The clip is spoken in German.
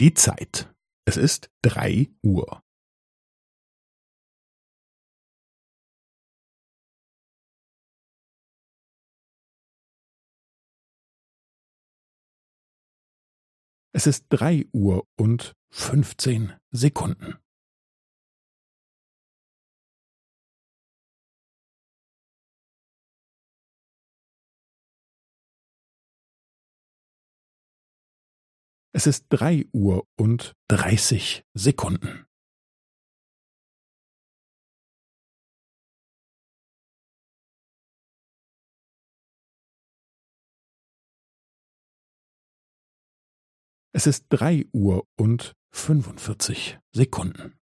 Die Zeit. Es ist drei Uhr. Es ist drei Uhr und fünfzehn Sekunden. Es ist drei Uhr und dreißig Sekunden. Es ist drei Uhr und fünfundvierzig Sekunden.